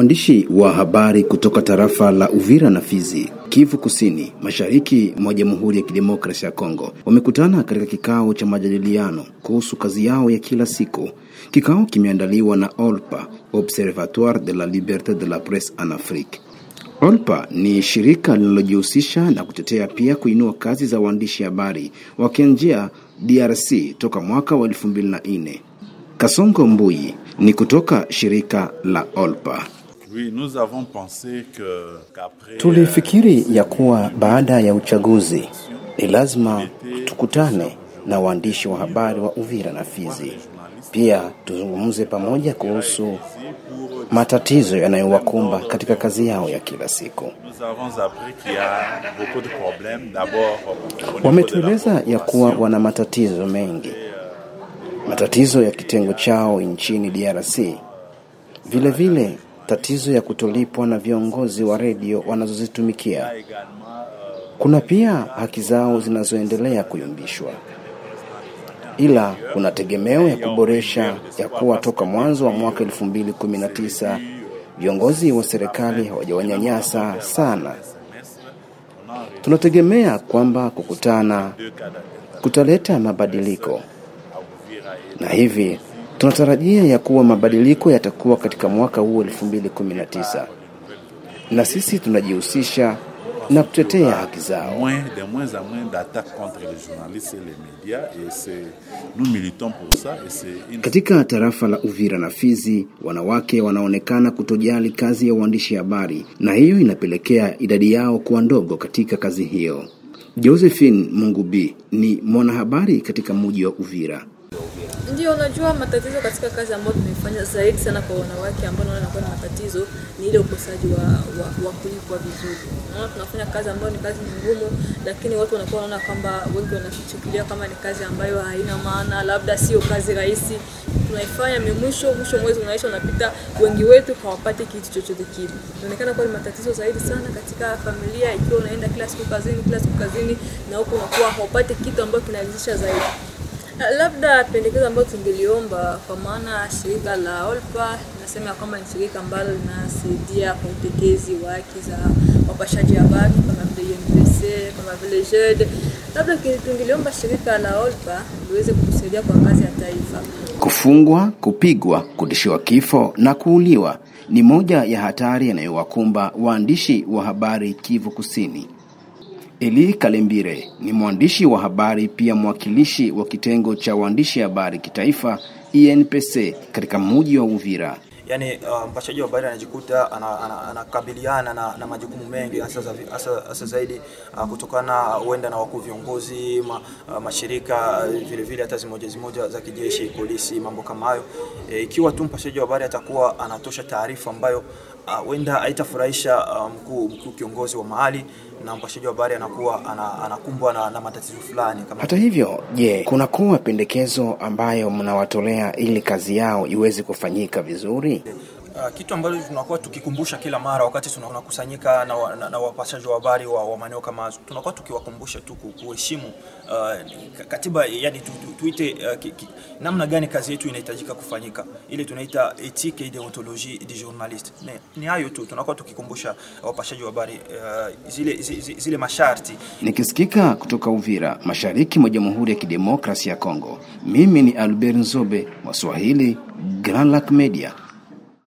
Waandishi wa habari kutoka tarafa la Uvira na Fizi, Kivu Kusini, mashariki mwa Jamhuri ya Kidemokrasia ya Kongo wamekutana katika kikao cha majadiliano kuhusu kazi yao ya kila siku. Kikao kimeandaliwa na OLPA, Observatoire de la Liberte de la Presse en Afrique. OLPA ni shirika linalojihusisha na kutetea pia kuinua kazi za waandishi habari wakianjia DRC toka mwaka wa 2004. Kasongo Mbui ni kutoka shirika la OLPA. Tulifikiri ya kuwa baada ya uchaguzi ni lazima tukutane na waandishi wa habari wa Uvira na Fizi, pia tuzungumze pamoja kuhusu matatizo yanayowakumba katika kazi yao ya kila siku. Wametueleza ya kuwa wana matatizo mengi, matatizo ya kitengo chao nchini DRC, vilevile vile tatizo ya kutolipwa na viongozi wa redio wanazozitumikia. Kuna pia haki zao zinazoendelea kuyumbishwa, ila kuna tegemeo ya kuboresha ya kuwa toka mwanzo wa mwaka 2019 viongozi wa serikali hawajawanyanyasa sana. Tunategemea kwamba kukutana kutaleta mabadiliko, na hivi tunatarajia ya kuwa mabadiliko yatakuwa katika mwaka huu 2019, na sisi tunajihusisha na kutetea haki zao. Katika tarafa la Uvira na Fizi, wanawake wanaonekana kutojali kazi ya uandishi habari, na hiyo inapelekea idadi yao kuwa ndogo katika kazi hiyo. Josephine Mungubi ni mwanahabari katika mji wa Uvira. Ndio, unajua matatizo katika kazi ambayo tumefanya zaidi sana kwa wanawake ambao naona nakuwa na matatizo ni ile ukosaji wa, wa, wa kulipwa vizuri. Naona tunafanya kazi ambayo ni kazi ngumu, lakini watu wanakuwa wanaona kwamba wengi wanachukulia kama ni kazi ambayo haina maana, labda sio kazi rahisi. Tunaifanya mwisho mwisho mwezi unaisha unapita, wengi wetu hawapati kitu chochote kile. Inaonekana kuwa ni matatizo zaidi sana katika familia, ikiwa unaenda kila siku kazini kila siku kazini na huko unakuwa haupati kitu ambacho kinaridhisha zaidi. Labda pendekezo ambayo tungeliomba kwa maana shirika la OLPA nasema ya kwamba ni shirika ambalo linasaidia kwa utetezi wa haki za wapashaji habari kama vile UNPC, kama vile JED. Labda tungeliomba shirika la OLPA liweze kutusaidia kwa kazi ya taifa. Kufungwa, kupigwa, kutishiwa kifo na kuuliwa ni moja ya hatari yanayowakumba waandishi wa habari Kivu Kusini. Eli Kalembire ni mwandishi wa habari pia mwakilishi wa kitengo cha waandishi habari kitaifa INPC katika mji wa Uvira. Yani uh, mpashaji wa habari anajikuta anakabiliana ana, ana na, na majukumu mengi hasa za- hasa- hasa zaidi uh, kutokana huenda na wakuu viongozi ma, uh, mashirika uh, vile vile hata zimoja zimoja za kijeshi, polisi, mambo kama hayo. E, ikiwa tu mpashaji wa habari atakuwa anatosha taarifa ambayo huenda uh, aitafurahisha haitafurahisha uh, mkuu mkuu kiongozi wa mahali na mpashaji wa habari anakuwa ana, anakumbwa na, na matatizo fulani kama Hata hivyo, je, kunakuwa pendekezo ambayo mnawatolea ili kazi yao iweze kufanyika vizuri? Uh, kitu ambacho tunakuwa tukikumbusha kila mara wakati tunakusanyika na, na, na wapashaji wa habari wa, wa maeneo kama tunakuwa tukiwakumbusha tu kuheshimu uh, katiba, yani tu, tu, tuite uh, ki, ki, namna gani kazi yetu inahitajika kufanyika, ile tunaita ethique et deontologie du journaliste. Ni hayo tu tunakuwa tukikumbusha wapashaji wa habari uh, zile, zile, zile masharti Nikisikika kutoka Uvira, mashariki mwa Jamhuri ya Kidemokrasia ya Kongo, mimi ni Albert Nzobe wa Swahili, Grand Lac Media.